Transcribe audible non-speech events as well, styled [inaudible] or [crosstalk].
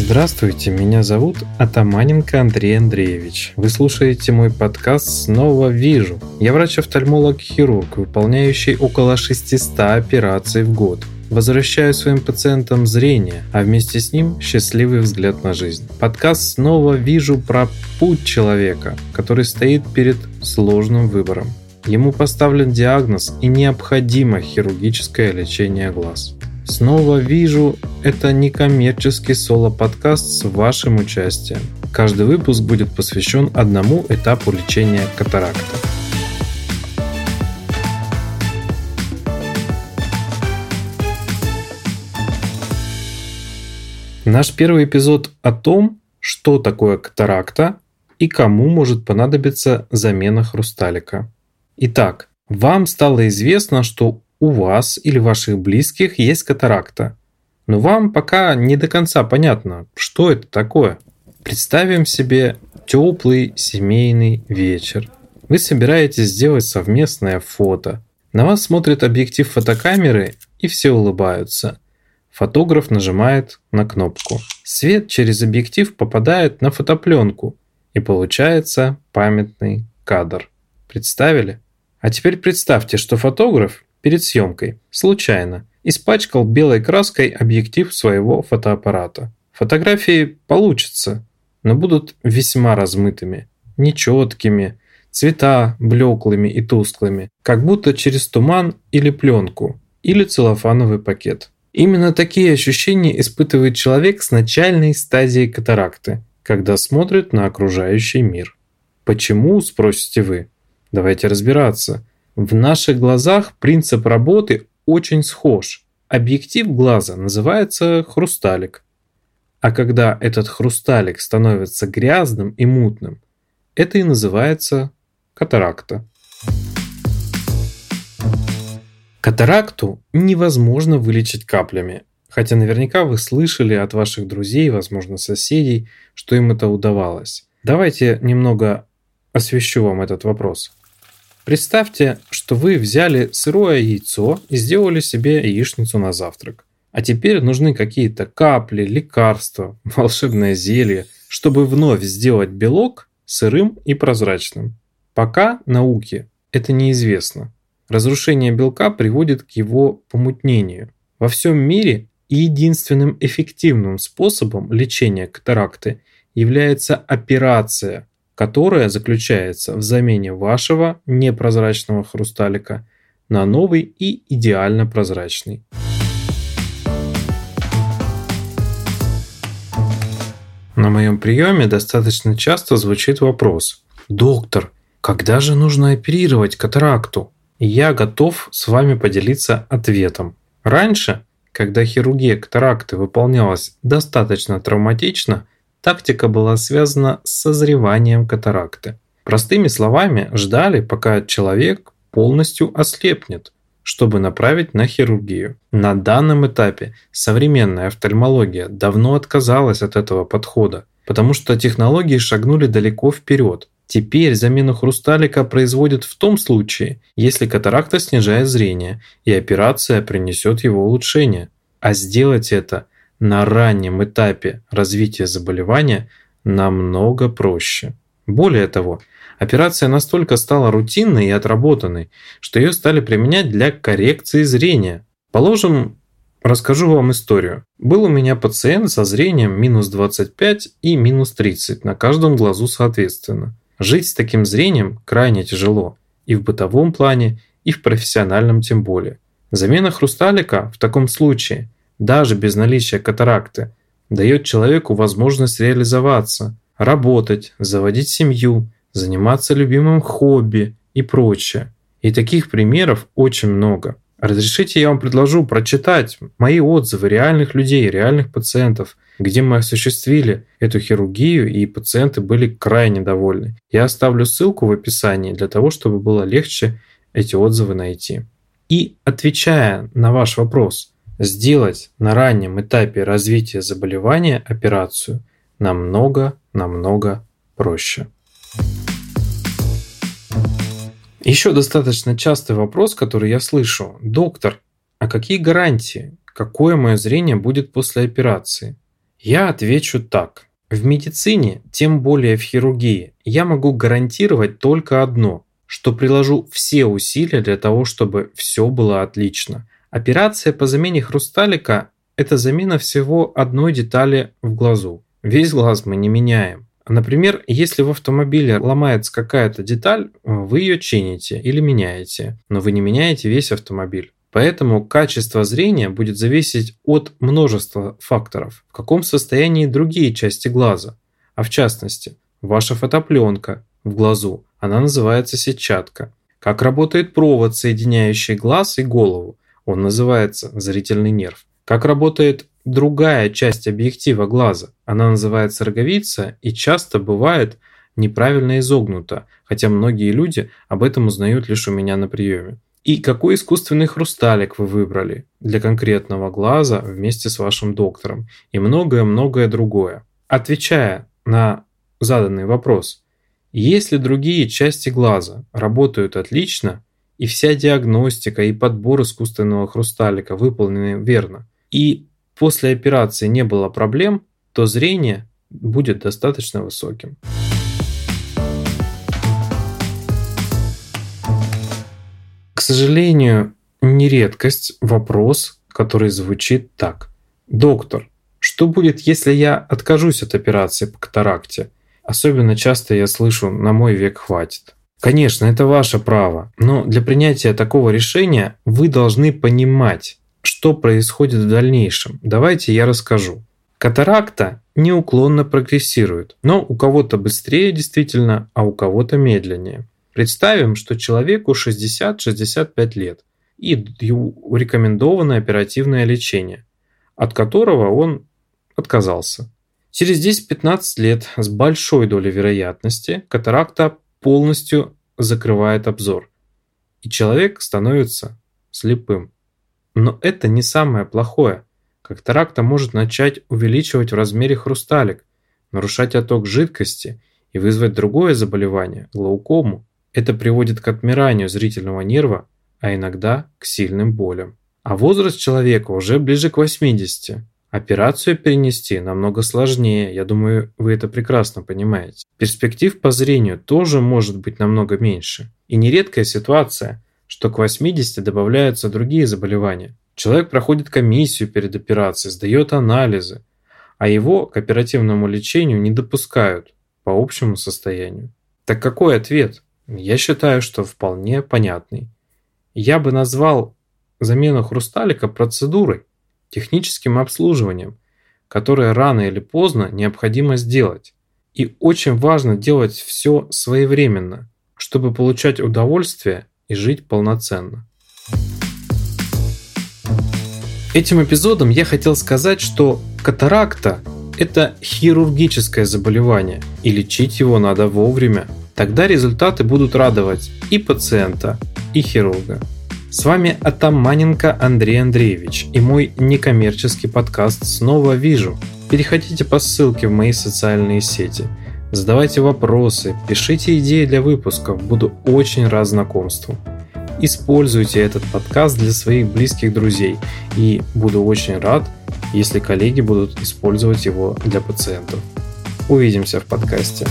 Здравствуйте, меня зовут Атаманенко Андрей Андреевич. Вы слушаете мой подкаст «Снова вижу». Я врач-офтальмолог-хирург, выполняющий около 600 операций в год. Возвращаю своим пациентам зрение, а вместе с ним счастливый взгляд на жизнь. Подкаст «Снова вижу» про путь человека, который стоит перед сложным выбором. Ему поставлен диагноз и необходимо хирургическое лечение глаз. Снова вижу, это некоммерческий соло-подкаст с вашим участием. Каждый выпуск будет посвящен одному этапу лечения катаракта. Наш первый эпизод о том, что такое катаракта и кому может понадобиться замена хрусталика. Итак, вам стало известно, что у вас или ваших близких есть катаракта. Но вам пока не до конца понятно, что это такое. Представим себе теплый семейный вечер. Вы собираетесь сделать совместное фото. На вас смотрит объектив фотокамеры и все улыбаются. Фотограф нажимает на кнопку. Свет через объектив попадает на фотопленку и получается памятный кадр. Представили? А теперь представьте, что фотограф перед съемкой, случайно, испачкал белой краской объектив своего фотоаппарата. Фотографии получатся, но будут весьма размытыми, нечеткими, цвета блеклыми и тусклыми, как будто через туман или пленку, или целлофановый пакет. Именно такие ощущения испытывает человек с начальной стадией катаракты, когда смотрит на окружающий мир. Почему, спросите вы? Давайте разбираться. В наших глазах принцип работы очень схож. Объектив глаза называется хрусталик. А когда этот хрусталик становится грязным и мутным, это и называется катаракта. Катаракту невозможно вылечить каплями, хотя наверняка вы слышали от ваших друзей, возможно, соседей, что им это удавалось. Давайте немного освещу вам этот вопрос. Представьте, что вы взяли сырое яйцо и сделали себе яичницу на завтрак. А теперь нужны какие-то капли, лекарства, [laughs] волшебное зелье, чтобы вновь сделать белок сырым и прозрачным. Пока науке это неизвестно. Разрушение белка приводит к его помутнению. Во всем мире единственным эффективным способом лечения катаракты является операция, которая заключается в замене вашего непрозрачного хрусталика на новый и идеально прозрачный. На моем приеме достаточно часто звучит вопрос «Доктор, когда же нужно оперировать катаракту?» Я готов с вами поделиться ответом. Раньше, когда хирургия катаракты выполнялась достаточно травматично – Тактика была связана с созреванием катаракты. Простыми словами, ждали, пока человек полностью ослепнет, чтобы направить на хирургию. На данном этапе современная офтальмология давно отказалась от этого подхода, потому что технологии шагнули далеко вперед. Теперь замену хрусталика производят в том случае, если катаракта снижает зрение, и операция принесет его улучшение. А сделать это – на раннем этапе развития заболевания намного проще. Более того, операция настолько стала рутинной и отработанной, что ее стали применять для коррекции зрения. Положим, расскажу вам историю. Был у меня пациент со зрением минус 25 и минус 30 на каждом глазу соответственно. Жить с таким зрением крайне тяжело и в бытовом плане, и в профессиональном тем более. Замена хрусталика в таком случае – даже без наличия катаракты, дает человеку возможность реализоваться, работать, заводить семью, заниматься любимым хобби и прочее. И таких примеров очень много. Разрешите я вам предложу прочитать мои отзывы реальных людей, реальных пациентов, где мы осуществили эту хирургию, и пациенты были крайне довольны. Я оставлю ссылку в описании для того, чтобы было легче эти отзывы найти. И отвечая на ваш вопрос – сделать на раннем этапе развития заболевания операцию намного-намного проще. Еще достаточно частый вопрос, который я слышу. Доктор, а какие гарантии? Какое мое зрение будет после операции? Я отвечу так. В медицине, тем более в хирургии, я могу гарантировать только одно, что приложу все усилия для того, чтобы все было отлично. Операция по замене хрусталика – это замена всего одной детали в глазу. Весь глаз мы не меняем. Например, если в автомобиле ломается какая-то деталь, вы ее чините или меняете, но вы не меняете весь автомобиль. Поэтому качество зрения будет зависеть от множества факторов. В каком состоянии другие части глаза, а в частности, ваша фотопленка в глазу, она называется сетчатка. Как работает провод, соединяющий глаз и голову, он называется зрительный нерв. Как работает другая часть объектива глаза, она называется роговица и часто бывает неправильно изогнута, хотя многие люди об этом узнают лишь у меня на приеме. И какой искусственный хрусталик вы выбрали для конкретного глаза вместе с вашим доктором и многое-многое другое. Отвечая на заданный вопрос, если другие части глаза работают отлично, и вся диагностика и подбор искусственного хрусталика выполнены верно, и после операции не было проблем, то зрение будет достаточно высоким. К сожалению, не редкость вопрос, который звучит так. Доктор, что будет, если я откажусь от операции по катаракте? Особенно часто я слышу «на мой век хватит». Конечно, это ваше право, но для принятия такого решения вы должны понимать, что происходит в дальнейшем. Давайте я расскажу. Катаракта неуклонно прогрессирует, но у кого-то быстрее действительно, а у кого-то медленнее. Представим, что человеку 60-65 лет и рекомендовано оперативное лечение, от которого он отказался. Через 10-15 лет с большой долей вероятности катаракта полностью закрывает обзор, и человек становится слепым. Но это не самое плохое. Катаракта может начать увеличивать в размере хрусталик, нарушать отток жидкости и вызвать другое заболевание – глаукому. Это приводит к отмиранию зрительного нерва, а иногда к сильным болям. А возраст человека уже ближе к 80. Операцию перенести намного сложнее, я думаю, вы это прекрасно понимаете. Перспектив по зрению тоже может быть намного меньше. И нередкая ситуация, что к 80 добавляются другие заболевания. Человек проходит комиссию перед операцией, сдает анализы, а его к оперативному лечению не допускают по общему состоянию. Так какой ответ? Я считаю, что вполне понятный. Я бы назвал замену хрусталика процедурой, техническим обслуживанием, которое рано или поздно необходимо сделать. И очень важно делать все своевременно, чтобы получать удовольствие и жить полноценно. Этим эпизодом я хотел сказать, что катаракта – это хирургическое заболевание, и лечить его надо вовремя – Тогда результаты будут радовать и пациента, и хирурга. С вами Атаманенко Андрей Андреевич и мой некоммерческий подкаст «Снова вижу». Переходите по ссылке в мои социальные сети. Задавайте вопросы, пишите идеи для выпусков, буду очень рад знакомству. Используйте этот подкаст для своих близких друзей и буду очень рад, если коллеги будут использовать его для пациентов. Увидимся в подкасте.